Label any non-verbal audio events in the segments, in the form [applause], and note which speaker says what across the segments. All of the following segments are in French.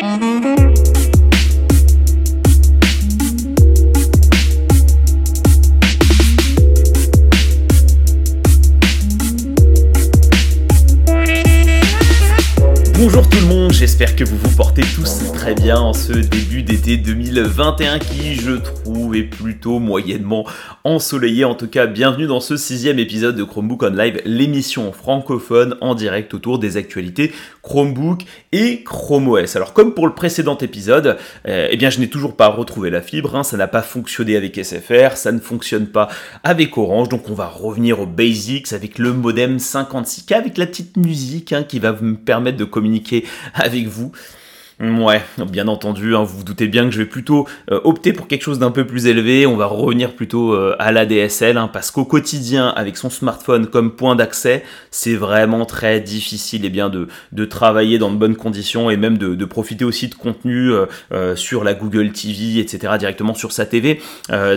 Speaker 1: Bonjour tout le monde, j'espère que vous vous portez tous très bien en ce début d'été 2021 qui, je trouve, est plutôt moyennement ensoleillé. En tout cas, bienvenue dans ce sixième épisode de Chromebook on Live, l'émission francophone en direct autour des actualités Chromebook et Chrome OS. Alors comme pour le précédent épisode, euh, eh bien je n'ai toujours pas retrouvé la fibre, hein. ça n'a pas fonctionné avec SFR, ça ne fonctionne pas avec Orange, donc on va revenir aux basics avec le modem 56K, avec la petite musique hein, qui va me permettre de communiquer avec vous. Ouais, bien entendu, hein, vous vous doutez bien que je vais plutôt euh, opter pour quelque chose d'un peu plus élevé, on va revenir plutôt euh, à la DSL, hein, parce qu'au quotidien, avec son smartphone comme point d'accès, c'est vraiment très difficile eh bien, de, de, travailler dans de bonnes conditions et même de, de profiter aussi de contenu euh, sur la Google TV, etc., directement sur sa TV.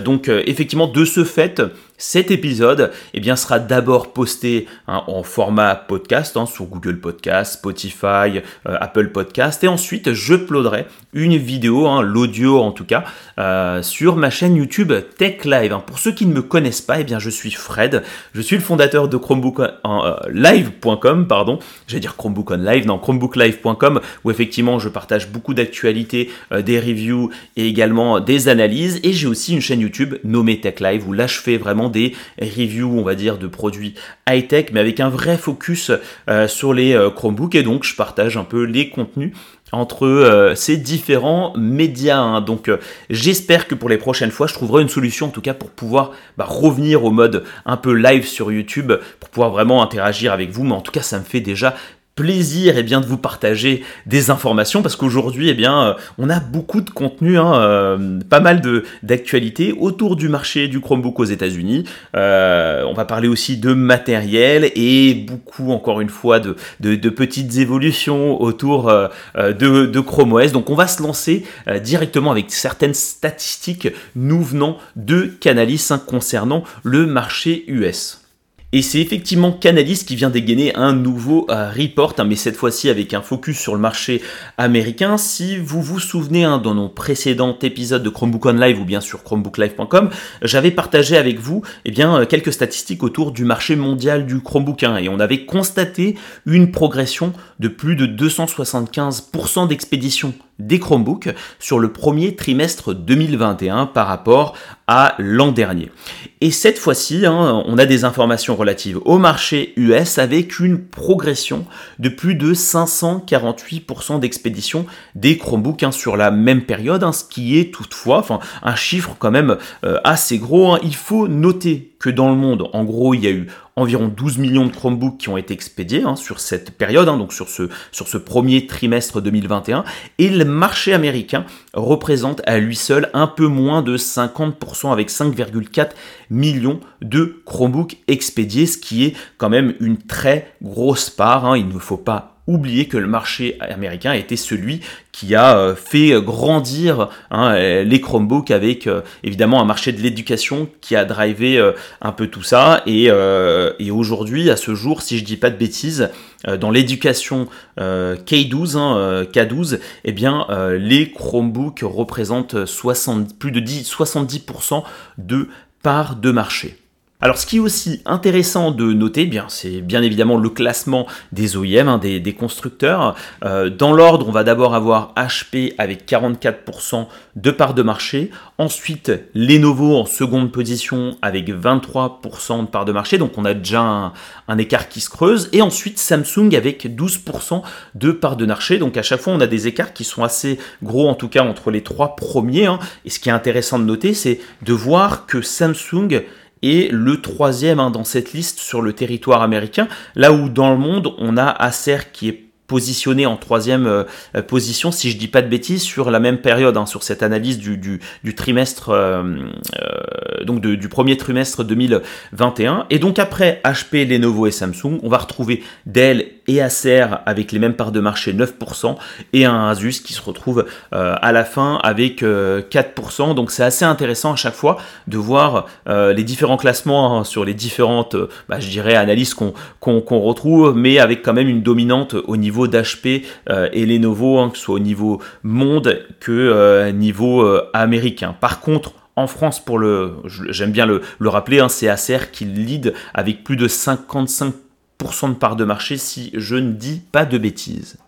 Speaker 1: donc effectivement, de ce fait, cet épisode eh bien, sera d'abord posté hein, en format podcast hein, sur Google Podcast, Spotify, euh, Apple Podcast et ensuite je uploaderai une vidéo, hein, l'audio en tout cas, euh, sur ma chaîne YouTube Tech Live. Pour ceux qui ne me connaissent pas, eh bien, je suis Fred, je suis le fondateur de Chromebooklive.com, euh, pardon, j'allais dire Chromebook on Live, non, Chromebooklive.com, où effectivement je partage beaucoup d'actualités, des reviews et également des analyses. Et j'ai aussi une chaîne YouTube nommée Tech Live, où là je fais vraiment des reviews, on va dire, de produits high-tech, mais avec un vrai focus euh, sur les euh, Chromebooks. Et donc, je partage un peu les contenus entre euh, ces différents médias. Hein. Donc j'espère que pour les prochaines fois, je trouverai une solution en tout cas pour pouvoir bah, revenir au mode un peu live sur YouTube, pour pouvoir vraiment interagir avec vous. Mais en tout cas, ça me fait déjà plaisir eh bien, de vous partager des informations parce qu'aujourd'hui eh bien, euh, on a beaucoup de contenu, hein, euh, pas mal d'actualités autour du marché du Chromebook aux États-Unis. Euh, on va parler aussi de matériel et beaucoup encore une fois de, de, petites évolutions autour de, de, Chrome OS. Donc on va se lancer directement avec certaines statistiques nous venant de Canalis hein, concernant le marché US. Et c'est effectivement Canalys qui vient dégainer un nouveau euh, report, hein, mais cette fois-ci avec un focus sur le marché américain. Si vous vous souvenez hein, dans nos précédents épisodes de Chromebook On Live ou bien sur chromebooklive.com, j'avais partagé avec vous eh bien, euh, quelques statistiques autour du marché mondial du Chromebook et on avait constaté une progression de plus de 275% d'expéditions des Chromebooks sur le premier trimestre 2021 par rapport à l'an dernier. Et cette fois-ci, hein, on a des informations relatives au marché US avec une progression de plus de 548% d'expédition des Chromebooks hein, sur la même période, hein, ce qui est toutefois un chiffre quand même euh, assez gros. Il faut noter que dans le monde, en gros, il y a eu environ 12 millions de Chromebooks qui ont été expédiés hein, sur cette période, hein, donc sur ce, premier trimestre 2021, et le marché américain représente à lui seul un peu moins de 50% avec 5,4 millions de Chromebooks expédiés, ce qui est quand même une très grosse part. Hein. il ne faut pas oublier que le marché américain était celui qui a euh, fait grandir hein, euh, les Chromebooks avec euh, évidemment un marché de l'éducation qui a drivé un peu tout ça et, aujourd'hui à ce jour si je dis pas de bêtises dans l'éducation K12 hein, K12 eh bien les Chromebooks représentent 60, plus de 10, 70% de part de marché. Alors ce qui est aussi intéressant de noter, bien, c'est bien évidemment le classement des OEM, hein, des, constructeurs. Euh, dans l'ordre, on va d'abord avoir HP avec 44% de part de marché. Ensuite, Lenovo en seconde position avec 23% de part de marché. Donc on a déjà un, écart qui se creuse. Et ensuite Samsung avec 12% de part de marché. Donc à chaque fois, on a des écarts qui sont assez gros, en tout cas entre les trois premiers. Hein. Et ce qui est intéressant de noter, c'est de voir que Samsung et le troisième hein, dans cette liste sur le territoire américain, là où dans le monde on a Acer qui est positionné en troisième euh, euh, position, si je dis pas de bêtises, sur la même période, hein, sur cette analyse du, du, trimestre, euh, donc du premier trimestre 2021. Et donc après HP, Lenovo et Samsung, on va retrouver Dell et Acer avec les mêmes parts de marché 9% et un Asus qui se retrouve à la fin avec 4%. Donc c'est assez intéressant à chaque fois de voir les différents classements hein, sur les différentes, bah, je dirais, analyses qu'on retrouve, mais avec quand même une dominante au niveau d'HP et Lenovo, hein, que ce soit au niveau monde que niveau américain. Par contre, en France, pour le, j'aime bien le, rappeler, hein, c'est Acer qui lead avec plus de 55% de part de marché si je ne dis pas de bêtises.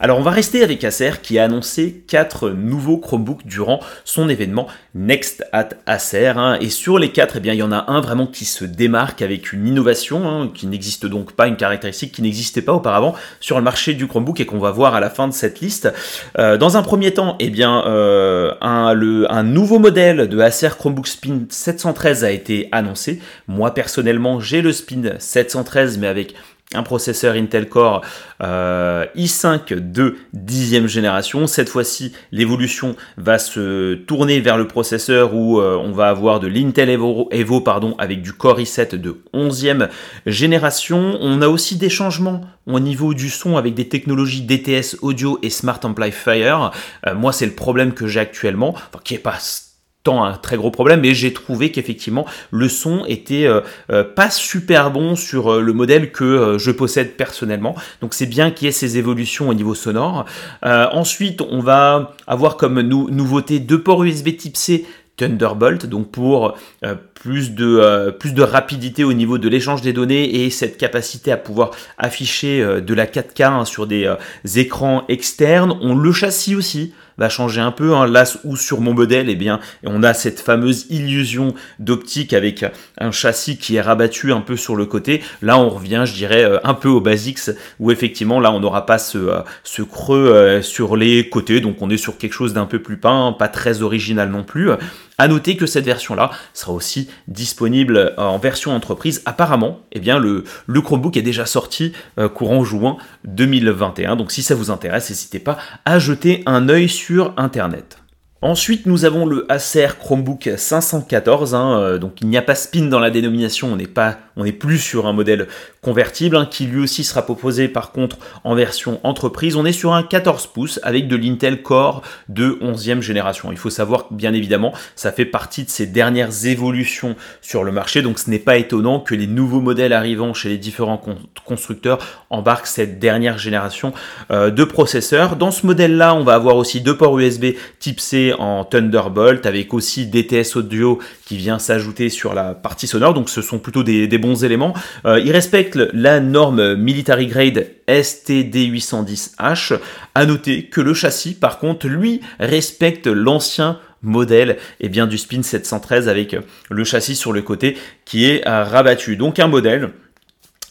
Speaker 1: Alors on va rester avec Acer qui a annoncé 4 nouveaux Chromebooks durant son événement Next at Acer. Hein. Et sur les 4, eh il y en a un vraiment qui se démarque avec une innovation hein, qui n'existe donc pas, une caractéristique qui n'existait pas auparavant sur le marché du Chromebook et qu'on va voir à la fin de cette liste. Euh, dans un premier temps, eh bien, euh, un, un nouveau modèle de Acer Chromebook Spin 713 a été annoncé. Moi personnellement j'ai le Spin 713 mais avec un processeur Intel Core euh, i5 de 10e génération. Cette fois-ci, l'évolution va se tourner vers le processeur où euh, on va avoir de l'Intel Evo, pardon, avec du Core i7 de 11e génération. On a aussi des changements au niveau du son avec des technologies DTS audio et Smart Amplifier. Euh, moi, c'est le problème que j'ai actuellement, qui est pas un très gros problème, mais j'ai trouvé qu'effectivement le son était euh, euh, pas super bon sur euh, le modèle que je possède personnellement. Donc c'est bien qu'il y ait ces évolutions au niveau sonore. ensuite, on va avoir comme nouveauté deux ports USB Type C Thunderbolt, donc pour plus, de, plus de rapidité au niveau de l'échange des données et cette capacité à pouvoir afficher de la 4K hein, sur des écrans externes. On le châssis aussi va changer un peu. Hein. Là où sur mon modèle, eh bien, on a cette fameuse illusion d'optique avec un châssis qui est rabattu un peu sur le côté. Là, on revient, je dirais, euh, un peu au basics, où effectivement, là, on n'aura pas ce, euh, creux euh, sur les côtés. Donc, on est sur quelque chose d'un peu plus peint, pas très original non plus. À noter que cette version-là sera aussi disponible en version entreprise. Apparemment, eh bien, le, Chromebook est déjà sorti courant juin 2021. Donc si ça vous intéresse, n'hésitez pas à jeter un œil sur Internet. Ensuite, nous avons le Acer Chromebook 514. Hein, euh, donc, il n'y a pas spin dans la dénomination. On n'est plus sur un modèle convertible hein, qui lui aussi sera proposé par contre en version entreprise. On est sur un 14 pouces avec de l'Intel Core de 11e génération. Il faut savoir que bien évidemment, ça fait partie de ces dernières évolutions sur le marché. Donc, ce n'est pas étonnant que les nouveaux modèles arrivant chez les différents constructeurs embarquent cette dernière génération euh, de processeurs. Dans ce modèle-là, on va avoir aussi deux ports USB Type C en Thunderbolt avec aussi DTS audio qui vient s'ajouter sur la partie sonore. Donc ce sont plutôt des, bons éléments. Euh, il respecte la norme Military Grade STD810H. À noter que le châssis, par contre, lui respecte l'ancien modèle bien, du Spin 713 avec le châssis sur le côté qui est euh, rabattu. Donc un modèle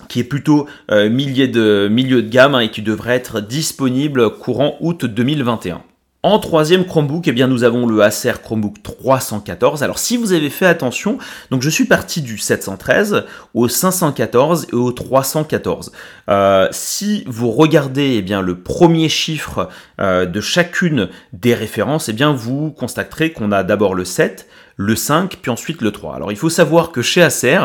Speaker 1: qui est plutôt euh, milieu, de, milieu de gamme hein, et qui devrait être disponible courant août 2021. En troisième Chromebook, eh bien, nous avons le Acer Chromebook 314. Alors, si vous avez fait attention, donc je suis parti du 713 au 514 et au 314. Euh, si vous regardez eh bien, le premier chiffre euh, de chacune des références, eh bien, vous constaterez qu'on a d'abord le 7, le 5, puis ensuite le 3. Alors, il faut savoir que chez Acer,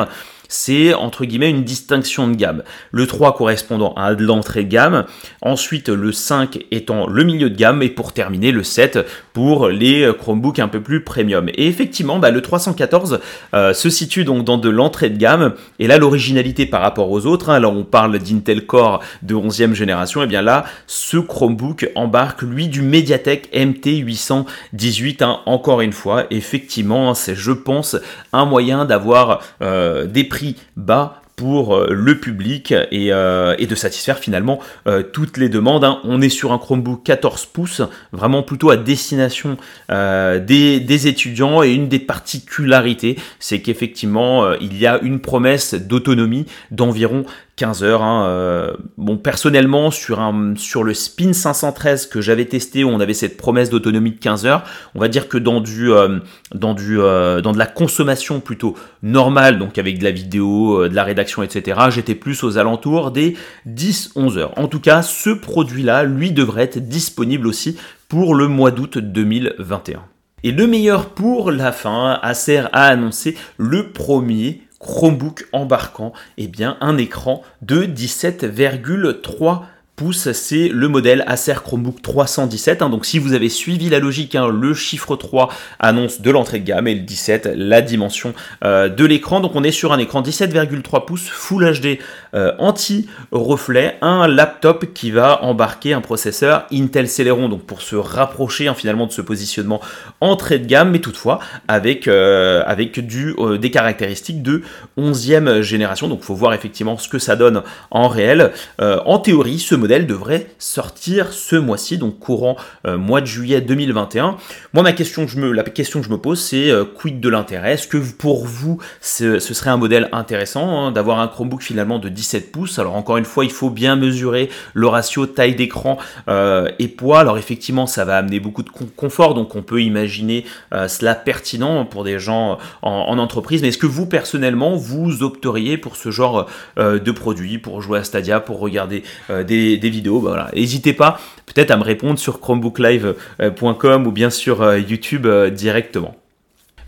Speaker 1: c'est entre guillemets une distinction de gamme. Le 3 correspondant à l'entrée de gamme, ensuite le 5 étant le milieu de gamme, et pour terminer le 7 pour les Chromebooks un peu plus premium. Et effectivement, bah, le 314 euh, se situe donc dans de l'entrée de gamme, et là l'originalité par rapport aux autres, hein, là on parle d'Intel Core de 11e génération, et bien là ce Chromebook embarque lui du MediaTek MT818, hein, encore une fois, effectivement c'est je pense un moyen d'avoir euh, des prix bas pour euh, le public euh, et, de satisfaire finalement euh, toutes les demandes. Hein. On est sur un Chromebook 14 pouces, vraiment plutôt à destination des, des, étudiants et une des particularités, c'est qu'effectivement il y a une promesse d'autonomie d'environ 15 heures. Hein, euh, bon, personnellement, sur, un, sur le Spin 513 que j'avais testé, où on avait cette promesse d'autonomie de 15 heures, on va dire que dans du, euh, dans du, euh, dans de la consommation plutôt normale, donc avec de la vidéo, de la rédaction, etc., j'étais plus aux alentours des 10-11 heures. En tout cas, ce produit-là, lui, devrait être disponible aussi pour le mois d'août 2021. Et le meilleur pour la fin, Acer a annoncé le premier Chromebook embarquant eh bien, un écran de 17,3 pouces. C'est le modèle Acer Chromebook 317. Hein. donc si vous avez suivi la logique, hein, le chiffre 3 annonce de l'entrée de gamme et le 17 la dimension euh, de l'écran. Donc on est sur un écran 17,3 pouces Full HD anti-reflet, un laptop qui va embarquer un processeur Intel Celeron, donc pour se rapprocher hein, finalement de ce positionnement entrée de gamme, mais toutefois avec, avec du, des caractéristiques de 11e génération. Donc il faut voir effectivement ce que ça donne en réel. en théorie, ce modèle devrait sortir ce mois-ci, donc courant mois de juillet 2021. Moi, ma question je me, la question que je me pose, c'est quid de l'intérêt? Est-ce que pour vous, ce, serait un modèle intéressant hein, d'avoir un Chromebook finalement de 17 pouces Alors encore une fois, il faut bien mesurer le ratio taille d'écran euh, et poids. Alors effectivement, ça va amener beaucoup de confort, donc on peut imaginer euh, cela pertinent pour des gens en, entreprise. Mais est-ce que vous personnellement, vous opteriez pour ce genre euh, de produit, pour jouer à Stadia, pour regarder des, vidéos? Bah, voilà. N'hésitez pas peut-être à me répondre sur chromebooklive.com ou bien sur YouTube directement.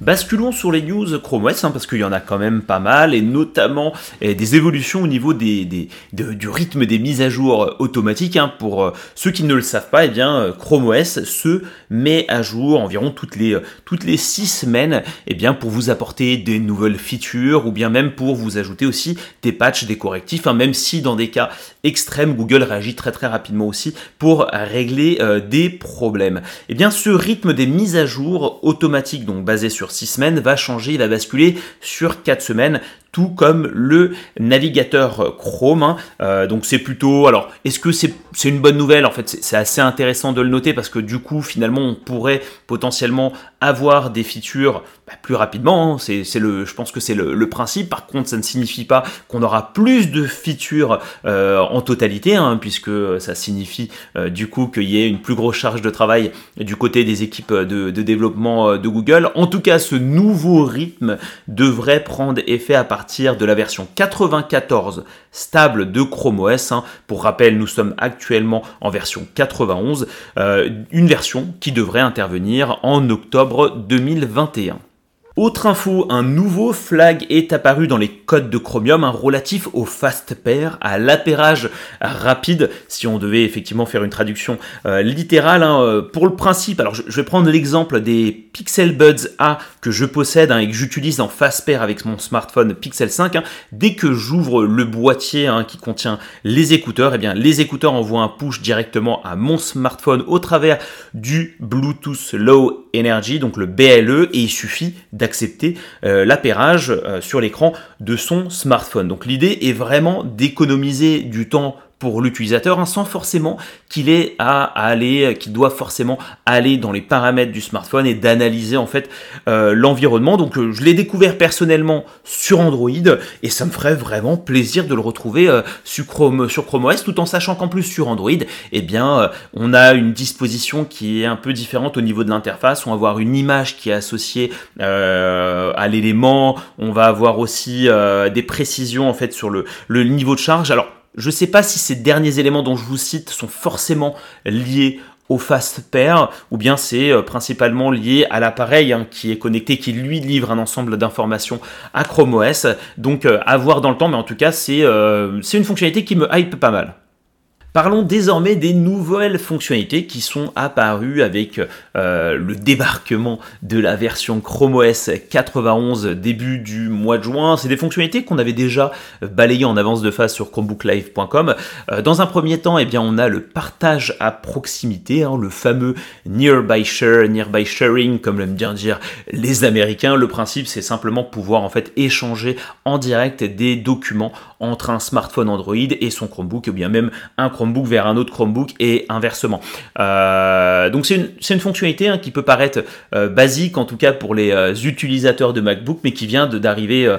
Speaker 1: Basculons sur les news Chrome OS, hein, parce qu'il y en a quand même pas mal, et notamment eh, des évolutions au niveau du rythme des mises à jour automatiques. Hein. Pour euh, ceux qui ne le savent pas, eh bien, euh, Chrome OS se met à jour environ toutes les, euh, toutes six semaines eh bien, pour vous apporter des nouvelles features, ou bien même pour vous ajouter aussi des patchs, des correctifs, hein, même si dans des cas extrêmes, Google réagit très très rapidement aussi pour régler des problèmes. Eh bien, ce rythme des mises à jour automatiques, donc basé sur 6 semaines va changer, il va basculer sur 4 semaines tout comme le navigateur Chrome. Hein. Euh, donc c'est plutôt... Alors, est-ce que c'est une bonne nouvelle En fait, c'est assez intéressant de le noter parce que du coup, finalement, on pourrait potentiellement avoir des features bah, plus rapidement. Hein. C'est le, je pense que c'est le, principe. Par contre, ça ne signifie pas qu'on aura plus de features euh, en totalité, hein, puisque ça signifie euh, du coup qu'il y ait une plus grosse charge de travail du côté des équipes de, de développement de Google. En tout cas, ce nouveau rythme devrait prendre effet à partir de la version 94 stable de Chrome OS. Hein. Pour rappel, nous sommes actuellement en version 91, euh, une version qui devrait intervenir en octobre 2021. Autre info, un nouveau flag est apparu dans les codes de Chromium, relatif au fast pair, à l'appairage rapide, si on devait effectivement faire une traduction euh, littérale. Hein, euh, pour le principe, alors je, vais prendre l'exemple des Pixel Buds A que je possède hein, et que j'utilise en fast pair avec mon smartphone Pixel 5. Hein. dès que j'ouvre le boîtier qui contient les écouteurs, eh bien les écouteurs envoient un push directement à mon smartphone au travers du Bluetooth Low Energy, donc le BLE, et il suffit d'accepter euh, euh, sur l'écran de son smartphone. Donc l'idée est vraiment d'économiser du temps pour l'utilisateur hein, sans forcément qu'il ait à, aller, qu'il doit forcément aller dans les paramètres du smartphone et d'analyser en fait euh, l'environnement. Donc euh, je l'ai découvert personnellement sur Android et ça me ferait vraiment plaisir de le retrouver euh, sur, Chrome, sur Chrome OS tout en sachant qu'en plus sur Android, eh bien on a une disposition qui est un peu différente au niveau de l'interface. On va avoir une image qui est associée à l'élément. On va avoir aussi des précisions en fait sur le, le niveau de charge. Alors je ne sais pas si ces derniers éléments dont je vous cite sont forcément liés au fast pair ou bien c'est euh, principalement lié à l'appareil hein, qui est connecté qui lui livre un ensemble d'informations à Chrome OS donc euh, à voir dans le temps mais en tout cas c'est euh, une fonctionnalité qui me hype pas mal Parlons désormais des nouvelles fonctionnalités qui sont apparues avec euh, le débarquement de la version Chrome OS 91 début du mois de juin. C'est des fonctionnalités qu'on avait déjà balayées en avance de phase sur chromebooklive.com. Euh, dans un premier temps, eh bien, on a le partage à proximité, hein, le fameux nearby share, nearby sharing, comme l'aiment bien dire les Américains. Le principe, c'est simplement pouvoir en fait échanger en direct des documents entre un smartphone Android et son Chromebook, ou bien même un Chromebook vers un autre Chromebook et inversement. Euh, donc c'est une, fonctionnalité hein, qui peut paraître euh, basique, en tout cas pour les euh, utilisateurs de MacBook, mais qui vient d'arriver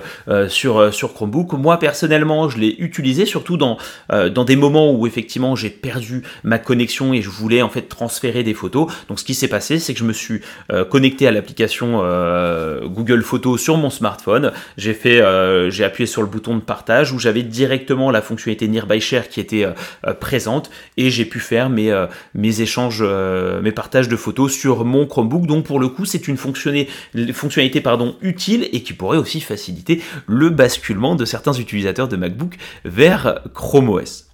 Speaker 1: sur, Chromebook. Moi personnellement, je l'ai utilisé surtout dans, des moments où effectivement j'ai perdu ma connexion et je voulais en fait transférer des photos. Donc ce qui s'est passé, c'est que je me suis connecté à l'application Google Photos sur mon smartphone. J'ai fait, j'ai appuyé sur le bouton de partage où j'avais directement la fonctionnalité Nearby Share qui était et j'ai pu faire mes, euh, échanges, euh, mes partages de photos sur mon Chromebook. Donc pour le coup, c'est une fonctionnalité utile et qui pourrait aussi faciliter le basculement de certains utilisateurs de MacBook vers Chrome OS.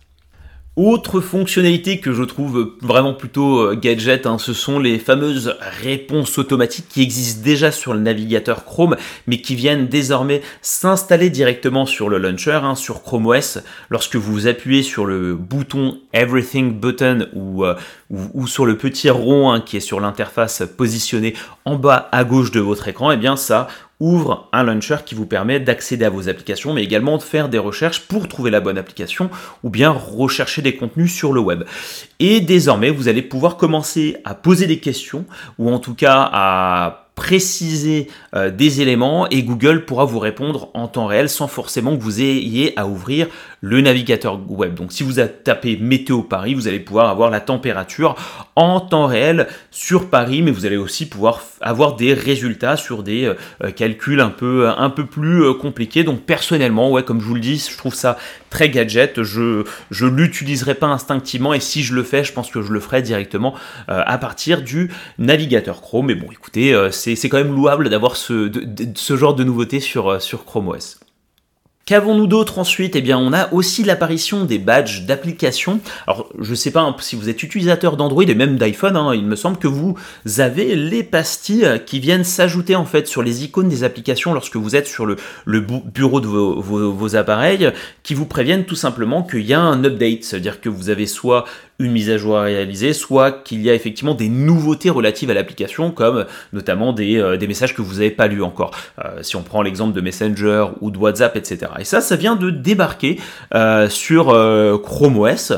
Speaker 1: Autre fonctionnalité que je trouve vraiment plutôt euh, gadget, hein, ce sont les fameuses réponses automatiques qui existent déjà sur le navigateur Chrome, mais qui viennent désormais s'installer directement sur le launcher, hein, sur Chrome OS. Lorsque vous appuyez sur le bouton Everything Button ou, euh, sur le petit rond hein, qui est sur l'interface positionnée en bas à gauche de votre écran, et eh bien ça ouvre un launcher qui vous permet d'accéder à vos applications, mais également de faire des recherches pour trouver la bonne application ou bien rechercher des contenus sur le web. Et désormais, vous allez pouvoir commencer à poser des questions ou en tout cas à préciser euh, des éléments et Google pourra vous répondre en temps réel sans forcément que vous ayez à ouvrir le navigateur web. Donc si vous tapé météo Paris, vous allez pouvoir avoir la température en temps réel sur Paris, mais vous allez aussi pouvoir avoir des résultats sur des euh, euh, calculs un peu, un peu plus compliqués. Donc personnellement, ouais, comme je vous le dis, je trouve ça très gadget. Je je l'utiliserai pas instinctivement et si je le fais, je pense que je le ferai directement à partir du navigateur Chrome. Mais bon, écoutez, c'est quand même louable d'avoir ce, ce, genre de nouveauté sur, euh, sur Chrome OS. Qu'avons-nous d'autre ensuite? Eh bien, on a aussi l'apparition des badges d'application. Alors, je ne sais pas si vous êtes utilisateur d'Android et même d'iPhone, hein, il me semble que vous avez les pastilles qui viennent s'ajouter en fait sur les icônes des applications lorsque vous êtes sur le, bureau de vos, appareils, qui vous préviennent tout simplement qu'il y a un update, c'est-à-dire que vous avez soit une mise à jour à réaliser, soit qu'il y a effectivement des nouveautés relatives à l'application, comme notamment des, euh, des, messages que vous n'avez pas lus encore. Euh, si on prend l'exemple de Messenger ou de WhatsApp, etc. Et ça, ça vient de débarquer euh, sur Chrome OS.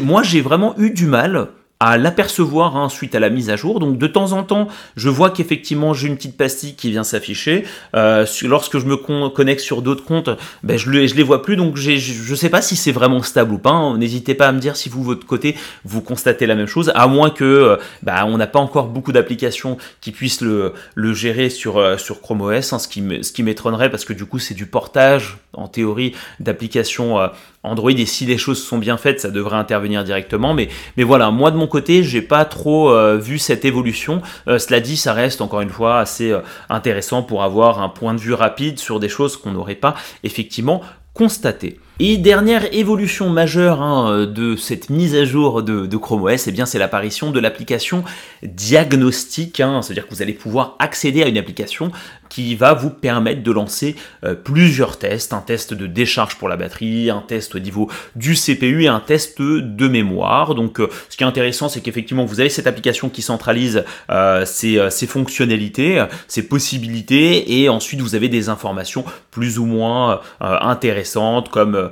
Speaker 1: Moi, j'ai vraiment eu du mal à l'apercevoir hein, suite à la mise à jour. Donc de temps en temps, je vois qu'effectivement j'ai une petite pastille qui vient s'afficher. Euh, lorsque je me connecte sur d'autres comptes, ben, je, je les vois plus. Donc je ne sais pas si c'est vraiment stable ou pas. Hein. N'hésitez pas à me dire si vous, votre côté, vous constatez la même chose. À moins que euh, ben, on n'a pas encore beaucoup d'applications qui puissent le, le gérer sur, euh, Chrome OS, hein, ce qui m'étonnerait parce que du coup c'est du portage en théorie d'applications Android et si les choses sont bien faites, ça devrait intervenir directement. Mais, voilà, moi de mon côté, j'ai pas trop euh, vu cette évolution. Euh, cela dit, ça reste encore une fois assez euh, intéressant pour avoir un point de vue rapide sur des choses qu'on n'aurait pas effectivement constatées. Et dernière évolution majeure hein, de cette mise à jour de, Chrome OS, eh c'est l'apparition de l'application diagnostic, hein. c'est-à-dire que vous allez pouvoir accéder à une application qui va vous permettre de lancer euh, plusieurs tests, un test de décharge pour la batterie, un test au niveau du CPU et un test de mémoire. Donc euh, ce qui est intéressant, c'est qu'effectivement vous avez cette application qui centralise euh, ses, ses, fonctionnalités, ses possibilités, et ensuite vous avez des informations plus ou moins intéressantes comme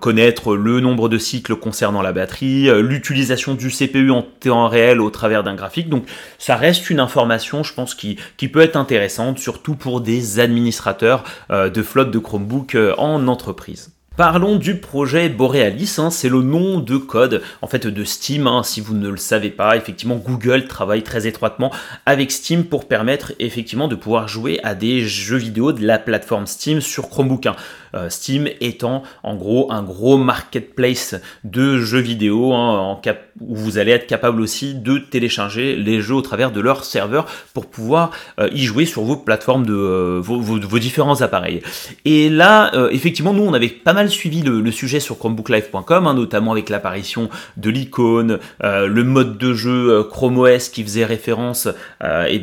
Speaker 1: connaître le nombre de cycles concernant la batterie, euh, l'utilisation du CPU en temps réel au travers d'un graphique. Donc ça reste une information, je pense, qui, qui peut être intéressante, surtout pour des administrateurs de flotte de Chromebook en entreprise. Parlons du projet Borealis, hein, c'est le nom de code en fait de Steam. Hein, si vous ne le savez pas, effectivement Google travaille très étroitement avec Steam pour permettre effectivement de pouvoir jouer à des jeux vidéo de la plateforme Steam sur Chromebook. Hein. Euh, Steam étant en gros un gros marketplace de jeux vidéo en où vous allez être capable aussi de télécharger les jeux au travers de leur serveur pour pouvoir euh, y jouer sur vos plateformes de euh, vos, différents appareils. Et là, effectivement, nous on avait pas mal suivi le, sujet sur chromebooklive.com, hein, notamment avec l'apparition de l'icône, le mode de jeu Chrome OS qui faisait référence eh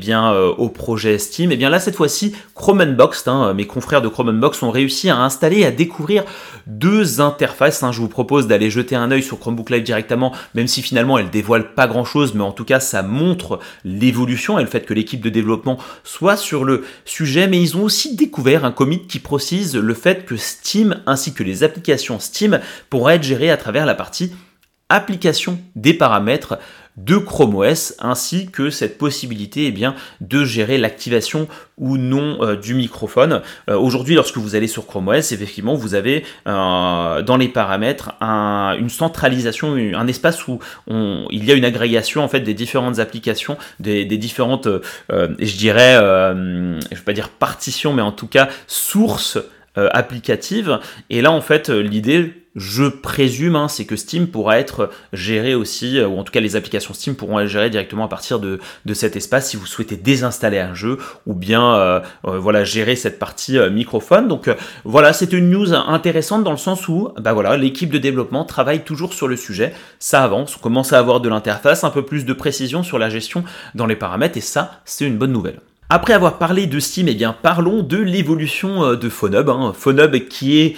Speaker 1: au projet Steam. Et eh bien là, cette fois-ci, Chrome Unboxed, hein, mes confrères de Chrome Unboxed ont réussi à installer et à découvrir deux interfaces. Hein. Je vous propose d'aller jeter un œil sur Chromebook Live directement, même si finalement elle dévoile pas grand-chose, mais en tout cas ça montre l'évolution et le fait que l'équipe de développement soit sur le sujet. Mais ils ont aussi découvert un commit qui précise le fait que Steam ainsi que les les applications Steam pourraient être gérées à travers la partie application des paramètres de Chrome OS ainsi que cette possibilité eh bien, de gérer l'activation ou non euh, du microphone. Euh, aujourd'hui, lorsque vous allez sur Chrome OS, effectivement, vous avez euh, dans les paramètres une centralisation, un espace où il y a une agrégation en fait des différentes applications, des, des différentes, je dirais, je vais pas dire partitions, mais en tout cas sources euh, applicative. Et là, en fait, l'idée je présume, hein, c'est que Steam pourra être géré aussi, ou en tout cas les applications Steam pourront être gérées directement à partir de, cet espace si vous souhaitez désinstaller un jeu ou bien voilà gérer cette partie microphone. Donc voilà, c'est une news intéressante dans le sens où bah voilà, l'équipe de développement travaille toujours sur le sujet, ça avance, on commence à avoir de l'interface, un peu plus de précision sur la gestion dans les paramètres et ça c'est une bonne nouvelle. Après avoir parlé de Steam, eh bien parlons de l'évolution euh, de Phonub. Hein. Qui est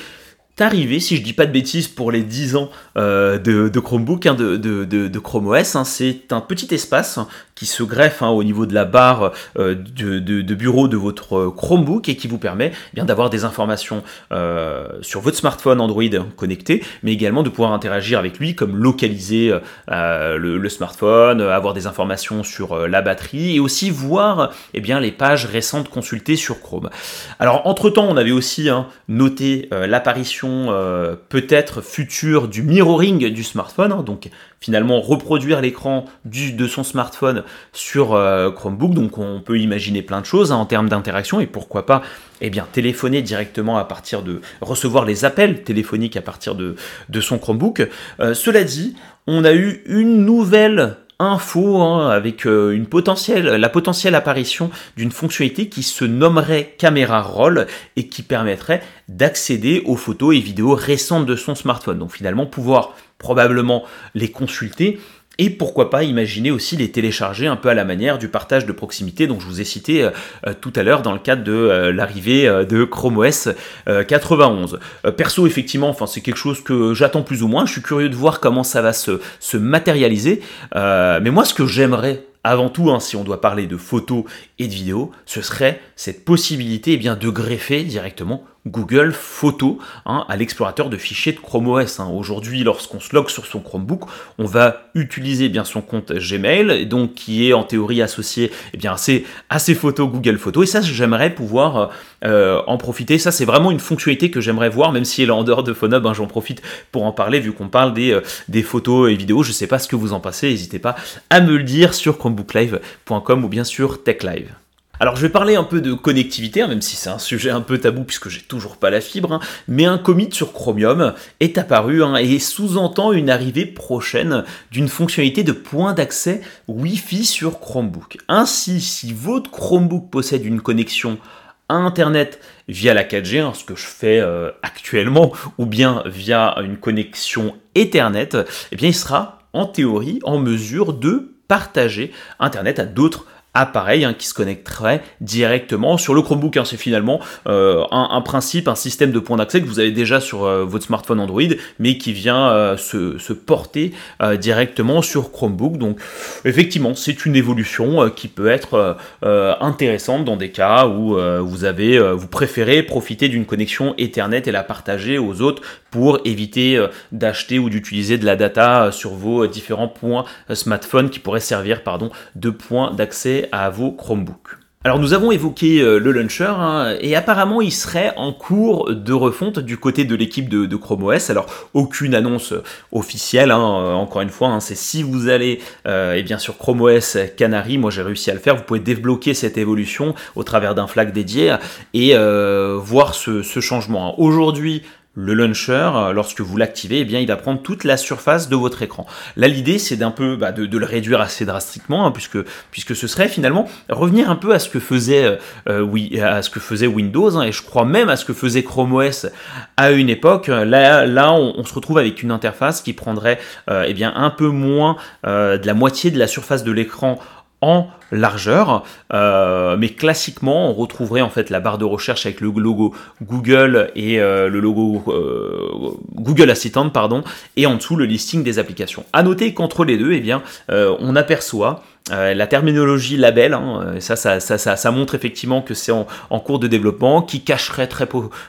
Speaker 1: arrivé, si je dis pas de bêtises, pour les 10 ans euh, de, Chromebook, hein, de, de, Chrome OS. Hein. c'est un petit espace qui se greffe hein, au niveau de la barre euh, de, bureau de votre Chromebook et qui vous permet eh d'avoir des informations euh, sur votre smartphone Android connecté, mais également de pouvoir interagir avec lui, comme localiser le, smartphone, avoir des informations sur la batterie et aussi voir eh bien, les pages récentes consultées sur Chrome. Alors entre-temps, on avait aussi noté l'apparition euh, peut-être future du mirroring du smartphone, hein. donc finalement reproduire l'écran de son smartphone sur euh, Chromebook, donc on peut imaginer plein de choses hein, en termes d'interaction et pourquoi pas eh bien, téléphoner directement à partir de recevoir les appels téléphoniques à partir de, son Chromebook. Euh, cela dit, on a eu une nouvelle info hein, avec euh, une potentielle, la potentielle apparition d'une fonctionnalité qui se nommerait caméra roll et qui permettrait d'accéder aux photos et vidéos récentes de son smartphone. Donc finalement pouvoir probablement les consulter et pourquoi pas imaginer aussi les télécharger un peu à la manière du partage de proximité dont je vous ai cité euh, euh, tout à l'heure dans le cadre de euh, l'arrivée de Chrome OS 91. perso, effectivement, enfin, c'est quelque chose que j'attends plus ou moins. Je suis curieux de voir comment ça va se, se matérialiser. mais moi, ce que j'aimerais avant tout, hein, si on doit parler de photos et de vidéos, ce serait cette possibilité eh bien, de greffer directement Google Photos hein, à l'explorateur de fichiers de Chrome OS. Hein. Aujourd'hui, lorsqu'on se log sur son Chromebook, on va utiliser bien son compte Gmail, donc qui est en théorie associé eh bien, à, ses, photos Google Photos. Et ça, j'aimerais pouvoir euh, en profiter. Ça, c'est vraiment une fonctionnalité que j'aimerais voir, même si elle est en dehors de PhoneHub. Hein, J'en profite pour en parler, vu qu'on parle des, euh, des photos et vidéos. Je ne sais pas ce que vous en passez. N'hésitez pas à me le dire sur chromebooklive.com ou bien sur TechLive. Alors je vais parler un peu de connectivité, hein, même si c'est un sujet un peu tabou puisque j'ai toujours pas la fibre, hein, mais un commit sur Chromium est apparu hein, et sous-entend une arrivée prochaine d'une fonctionnalité de point d'accès Wi-Fi sur Chromebook. Ainsi, si votre Chromebook possède une connexion à Internet via la 4G, ce que je fais euh, actuellement, ou bien via une connexion Ethernet, eh bien il sera en théorie en mesure de partager Internet à d'autres appareil hein, qui se connecterait directement sur le Chromebook. Hein, c'est finalement euh, un, principe, un système de point d'accès que vous avez déjà sur euh, votre smartphone Android, mais qui vient euh, se, porter directement sur Chromebook. Donc effectivement, c'est une évolution qui peut être intéressante dans des cas où vous avez, vous préférez profiter d'une connexion Ethernet et la partager aux autres pour éviter d'acheter ou d'utiliser de la data sur vos différents points smartphone qui pourraient servir pardon, de point d'accès à vos Chromebooks. Alors nous avons évoqué euh, le launcher hein, et apparemment il serait en cours de refonte du côté de l'équipe de, Chrome OS. Alors aucune annonce officielle, hein, euh, encore une fois, hein, c'est si vous allez euh, eh bien sur Chrome OS Canary, moi j'ai réussi à le faire, vous pouvez débloquer cette évolution au travers d'un flag dédié et voir ce, ce changement. Aujourd'hui le launcher, euh, lorsque vous l'activez, eh il va prendre toute la surface de votre écran. Là, l'idée, c'est d'un peu bah, de, le réduire assez drastiquement, hein, puisque, ce serait finalement revenir un peu à ce que faisait, euh, euh, Windows, hein, et je crois même à ce que faisait Chrome OS à une époque. Là, là on, se retrouve avec une interface qui prendrait eh bien, un peu moins de la moitié de la surface de l'écran largeur, euh, mais classiquement on retrouverait en fait la barre de recherche avec le logo Google et euh, le logo euh, Google Assistant pardon, et en dessous le listing des applications. À noter qu'entre les deux, eh bien, on aperçoit la terminologie label, hein, ça, ça, montre effectivement que c'est en, cours de développement, qui cacherait très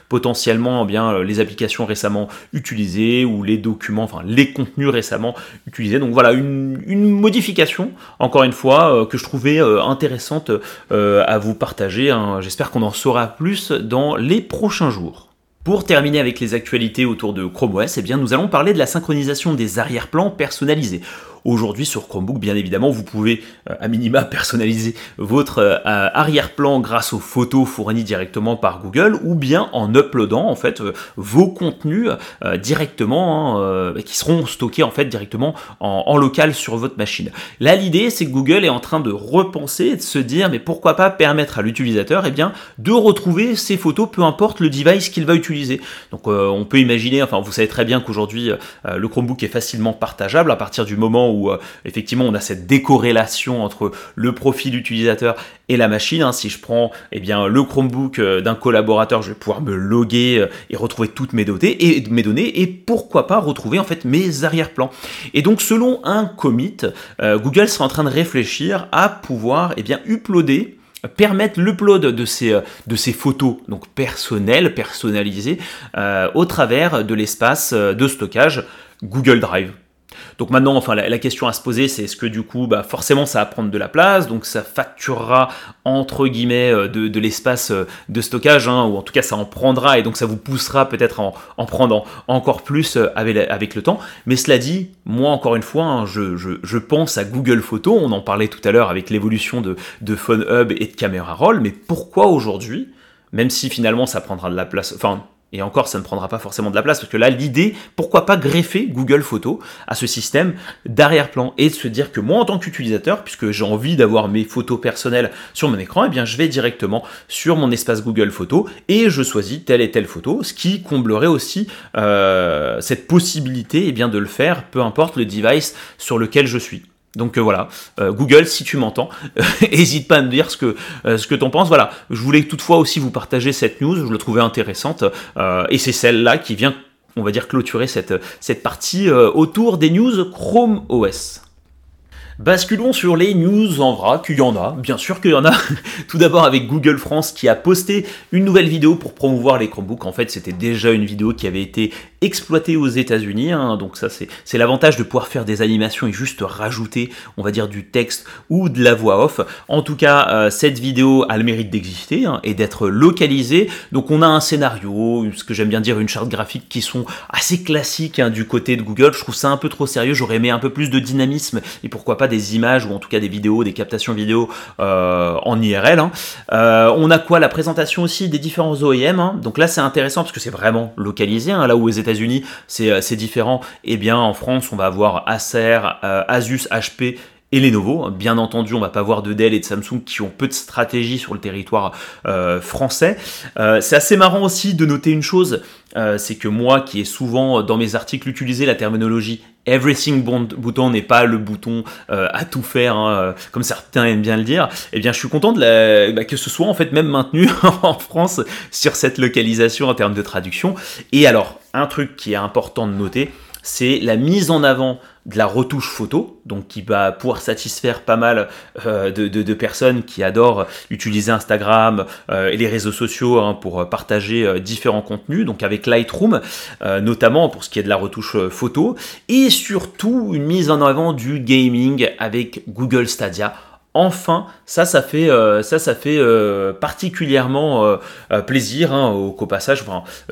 Speaker 1: potentiellement eh bien les applications récemment utilisées ou les documents, enfin les contenus récemment utilisés. Donc voilà une, modification, encore une fois, que je trouvais euh, intéressante euh, à vous partager. Hein. J'espère qu'on en saura plus dans les prochains jours. Pour terminer avec les actualités autour de Chrome OS, eh bien, nous allons parler de la synchronisation des arrière-plans personnalisés. Aujourd'hui sur Chromebook, bien évidemment, vous pouvez à minima [laughs] personnaliser votre arrière-plan grâce aux photos fournies directement par Google ou bien en uploadant en fait vos contenus directement hein, qui seront stockés en fait directement en, local sur votre machine. Là, l'idée, c'est que Google est en train de repenser et de se dire, mais pourquoi pas permettre à l'utilisateur, eh bien, de retrouver ses photos, peu importe le device qu'il va utiliser. Donc, euh, on peut imaginer, enfin, vous savez très bien qu'aujourd'hui, euh, le Chromebook est facilement partageable à partir du moment où, euh, effectivement, on a cette décorrélation entre le profil utilisateur et la machine. Hein. Si je prends, eh bien, le Chromebook d'un collaborateur, je vais pouvoir me loguer et retrouver toutes mes données et mes données et pourquoi pas retrouver en fait mes arrière-plans. Et donc, selon un commit, Google sera en train de réfléchir à pouvoir eh uploader permettre l'upload de ces, photos donc personnelles, personnalisées, euh, au travers de l'espace de stockage Google Drive. Donc maintenant, enfin, la, question à se poser, c'est est-ce que du coup, bah, forcément, ça va prendre de la place, donc ça facturera entre guillemets euh, de, l'espace euh, de stockage, hein, ou en tout cas, ça en prendra, et donc ça vous poussera peut-être en, en prendre encore plus euh, avec, le temps. Mais cela dit, moi, encore une fois, hein, je, je, pense à Google Photos, on en parlait tout à l'heure avec l'évolution de, de Phone Hub et de Camera Roll, mais pourquoi aujourd'hui, même si finalement ça prendra de la place, enfin et encore, ça ne prendra pas forcément de la place, parce que là, l'idée, pourquoi pas greffer Google Photos à ce système d'arrière-plan et de se dire que moi, en tant qu'utilisateur, puisque j'ai envie d'avoir mes photos personnelles sur mon écran, eh bien, je vais directement sur mon espace Google Photos et je choisis telle et telle photo, ce qui comblerait aussi euh, cette possibilité eh bien, de le faire, peu importe le device sur lequel je suis. Donc euh, voilà, euh, Google, si tu m'entends, [laughs] n'hésite pas à me dire ce que, euh, ce que tu en penses. Voilà, je voulais toutefois aussi vous partager cette news, je la trouvais intéressante, et c'est celle-là qui vient, on va dire, clôturer cette, cette partie autour des news Chrome OS. Basculons sur les news en vrac, il y en a, bien sûr qu'il y en a. [laughs] Tout d'abord avec Google France qui a posté une nouvelle vidéo pour promouvoir les Chromebooks. En fait, c'était déjà une vidéo qui avait été exploitée aux États-Unis. Hein. donc ça, c'est l'avantage de pouvoir faire des animations et juste rajouter, on va dire, du texte ou de la voix off. En tout cas, euh, cette vidéo a le mérite d'exister hein, et d'être localisée. Donc on a un scénario, ce que j'aime bien dire, une charte graphique qui sont assez classiques hein, du côté de Google. Je trouve ça un peu trop sérieux. J'aurais aimé un peu plus de dynamisme et pourquoi pas des images ou en tout cas des vidéos, des captations vidéo euh, en IRL. Hein. Euh, on a quoi? La présentation aussi des différents OEM. Hein. Donc là c'est intéressant parce que c'est vraiment localisé. Hein. Là où aux États-Unis euh, c'est différent, eh bien en France on va avoir Acer, Asus, HP et Lenovo. Bien entendu, on va pas voir de Dell et de Samsung qui ont peu de stratégie sur le territoire français. c'est assez marrant aussi de noter une chose, c'est que moi qui ai souvent dans mes articles utilisé la terminologie everything bouton n'est pas le bouton euh, à tout faire, hein, euh, comme certains aiment bien le dire, eh bien je suis content de bah, que ce soit en fait même maintenu [laughs] en France sur cette localisation en termes de traduction. Et alors, un truc qui est important de noter, c'est la mise en avant de la retouche photo, donc qui va pouvoir satisfaire pas mal euh, de, personnes qui adorent utiliser Instagram euh, et les réseaux sociaux hein, pour partager euh, différents contenus, donc avec Lightroom, notamment pour ce qui est de la retouche photo, et surtout une mise en avant du gaming avec Google Stadia enfin, ça, ça fait, euh, euh, particulièrement euh, plaisir hein, au, passage.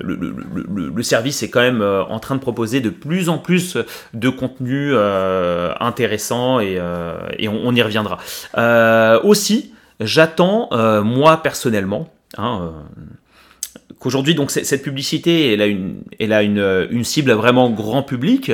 Speaker 1: le, service est quand même en train de proposer de plus en plus de contenu intéressant et, on, y reviendra. aussi, j'attends, moi personnellement, hein, qu'aujourd'hui, donc cette publicité, elle a une, elle a une cible vraiment grand public,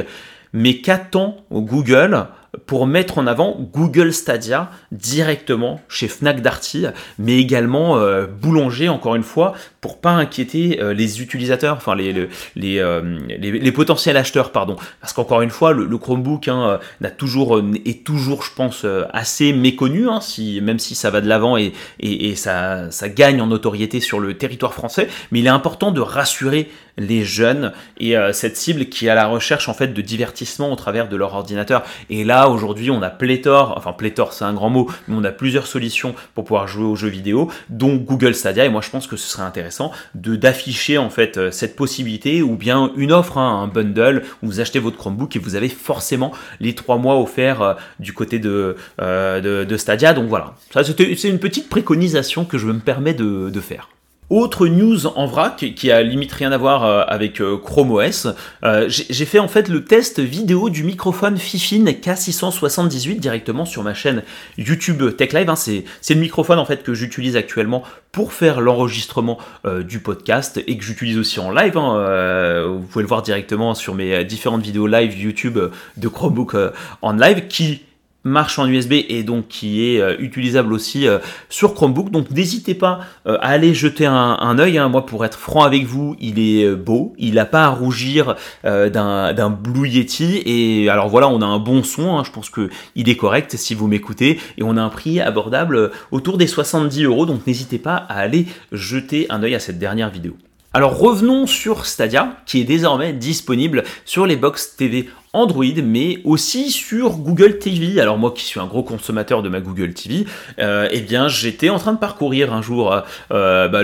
Speaker 1: mais qu'attend Google pour mettre en avant Google Stadia directement chez Fnac Darty, mais également euh, Boulanger, encore une fois, pour pas inquiéter euh, les utilisateurs, enfin les, euh, les, potentiels acheteurs, pardon. Parce qu'encore une fois, le, Chromebook hein, toujours, est toujours, je pense, assez méconnu, hein, même si ça va de l'avant et, et, ça gagne en notoriété sur le territoire français, mais il est important de rassurer les jeunes et cette cible qui est à la recherche en fait de divertissement au travers de leur ordinateur. Et là, aujourd'hui, on a pléthore, enfin pléthore, c'est un grand mot, mais on a plusieurs solutions pour pouvoir jouer aux jeux vidéo, dont Google Stadia. Et moi, je pense que ce serait intéressant de d'afficher en fait euh, cette possibilité ou bien une offre, hein, un bundle où vous achetez votre Chromebook et vous avez forcément les trois mois offerts euh, du côté de, euh, de, Stadia. Donc voilà, ça c'est une petite préconisation que je me permets de, de faire. Autre news en vrac qui a limite rien à voir euh, avec euh, Chrome OS. Euh, j'ai fait en fait le test vidéo du microphone Fifine K678 directement sur ma chaîne YouTube Tech Live. Hein. C'est le microphone en fait que j'utilise actuellement pour faire l'enregistrement du podcast et que j'utilise aussi en live. Hein. vous pouvez le voir directement sur mes différentes vidéos live YouTube de Chromebook en live qui marche en USB et donc qui est euh, utilisable aussi euh, sur Chromebook. Donc n'hésitez pas euh, à aller jeter un, un œil. Hein. Moi, pour être franc avec vous, il est beau. Il n'a pas à rougir d'un Blue Yeti. Et alors voilà, on a un bon son. Hein. Je pense que il est correct si vous m'écoutez. Et on a un prix abordable autour des 70 euros. Donc n'hésitez pas à aller jeter un œil à cette dernière vidéo. Alors revenons sur Stadia, qui est désormais disponible sur les box TV Android, mais aussi sur Google TV. Alors moi qui suis un gros consommateur de ma Google TV, euh, eh bien j'étais en train de parcourir un jour, euh, euh, bah,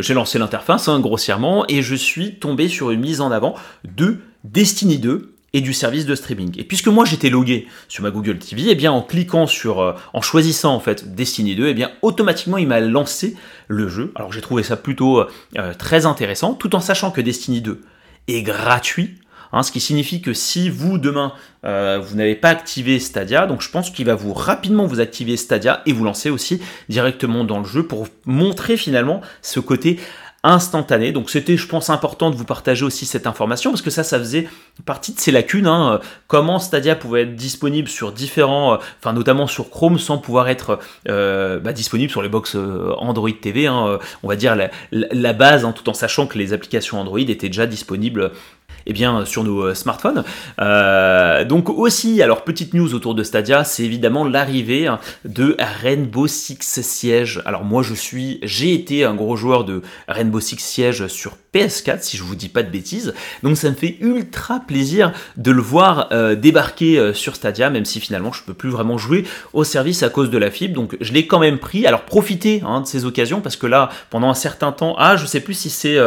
Speaker 1: j'ai lancé l'interface hein, grossièrement, et je suis tombé sur une mise en avant de Destiny 2 et du service de streaming. Et puisque moi j'étais logué sur ma Google TV, eh bien en cliquant sur, en choisissant en fait Destiny 2, eh bien automatiquement il m'a lancé le jeu. Alors j'ai trouvé ça plutôt très intéressant, tout en sachant que Destiny 2 est gratuit. Hein, ce qui signifie que si vous demain euh, vous n'avez pas activé Stadia, donc je pense qu'il va vous rapidement vous activer Stadia et vous lancer aussi directement dans le jeu pour montrer finalement ce côté instantané. Donc c'était, je pense, important de vous partager aussi cette information parce que ça, ça faisait partie de ces lacunes. Hein. Comment Stadia pouvait être disponible sur différents, euh, enfin notamment sur Chrome, sans pouvoir être euh, bah, disponible sur les box euh, Android TV. Hein. On va dire la, base, tout en sachant que les applications Android étaient déjà disponibles eh bien, sur nos euh, smartphones. Euh, donc aussi, alors petite news autour de Stadia, c'est évidemment l'arrivée hein, de Rainbow Six Siege. Alors moi, je suis, j'ai été un gros joueur de Rainbow Six Siege sur PS4, si je vous dis pas de bêtises. Donc ça me fait ultra plaisir de le voir euh, débarquer sur Stadia, même si finalement je peux plus vraiment jouer au service à cause de la fibre. Donc je l'ai quand même pris. Alors profitez hein, de ces occasions parce que là, pendant un certain temps, ah, je sais plus si c'est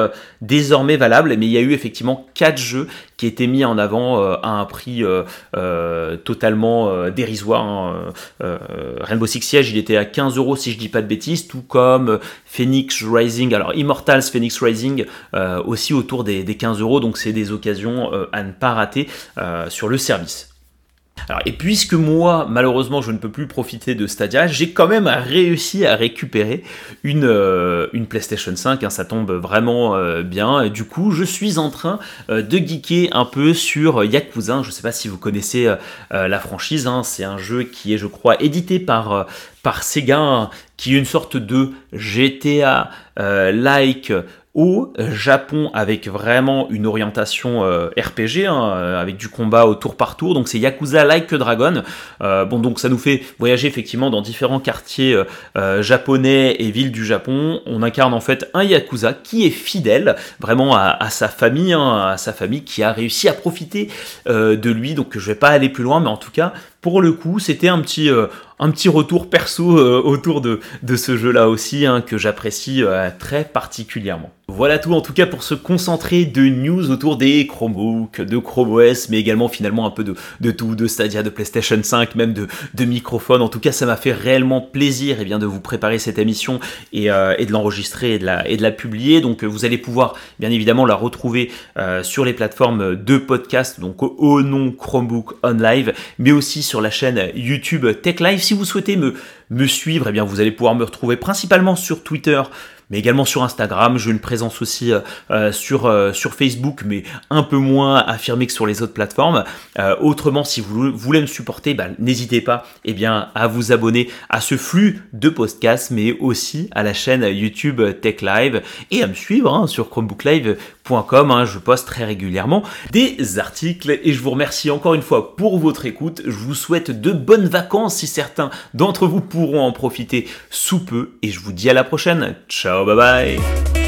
Speaker 1: désormais valable, mais il y a eu effectivement 4 jeu qui était mis en avant euh, à un prix euh, euh, totalement dérisoire. Hein. Rainbow Six Siege, il était à 15 euros si je dis pas de bêtises, tout comme Phoenix Rising, alors Immortals Phoenix Rising aussi autour des, des 15 euros, donc c'est des occasions à ne pas rater sur le service. Alors, et puisque moi, malheureusement, je ne peux plus profiter de Stadia, j'ai quand même réussi à récupérer une, euh, PlayStation 5, hein, ça tombe vraiment euh, bien. Du coup, je suis en train euh, de geeker un peu sur Yakuza. Je ne sais pas si vous connaissez la franchise, hein. c'est un jeu qui est, je crois, édité par, par Sega, qui est une sorte de GTA-like au Japon avec vraiment une orientation euh, RPG, hein, euh, avec du combat au tour par tour. Donc c'est Yakuza Like Dragon. Euh, bon, donc ça nous fait voyager effectivement dans différents quartiers japonais et villes du Japon. On incarne en fait un Yakuza qui est fidèle vraiment à, sa famille, hein, à sa famille qui a réussi à profiter de lui. Donc je vais pas aller plus loin, mais en tout cas pour le coup, c'était un petit, euh, retour perso euh, autour de, ce jeu-là aussi, hein, que j'apprécie euh, très particulièrement. Voilà tout en tout cas pour se concentrer de news autour des Chromebooks, de Chrome OS, mais également finalement un peu de, de tout, de Stadia, de PlayStation 5, même de, de microphones. En tout cas, ça m'a fait réellement plaisir eh bien, de vous préparer cette émission et, et de l'enregistrer et, de la, et de la publier. Donc vous allez pouvoir bien évidemment la retrouver sur les plateformes de podcast, donc au nom Chromebook On Live, mais aussi sur sur la chaîne YouTube Tech Live. Si vous souhaitez me, suivre, eh bien vous allez pouvoir me retrouver principalement sur Twitter, mais également sur Instagram. J'ai une présence aussi euh, euh, sur, euh, sur Facebook, mais un peu moins affirmée que sur les autres plateformes. autrement, si vous voulez me supporter, bah, n'hésitez pas eh bien, à vous abonner à ce flux de podcasts, mais aussi à la chaîne YouTube Tech Live et à me suivre hein, sur Hein. je poste très régulièrement des articles et je vous remercie encore une fois pour votre écoute. Je vous souhaite de bonnes vacances si certains d'entre vous pourront en profiter sous peu et je vous dis à la prochaine. Ciao bye bye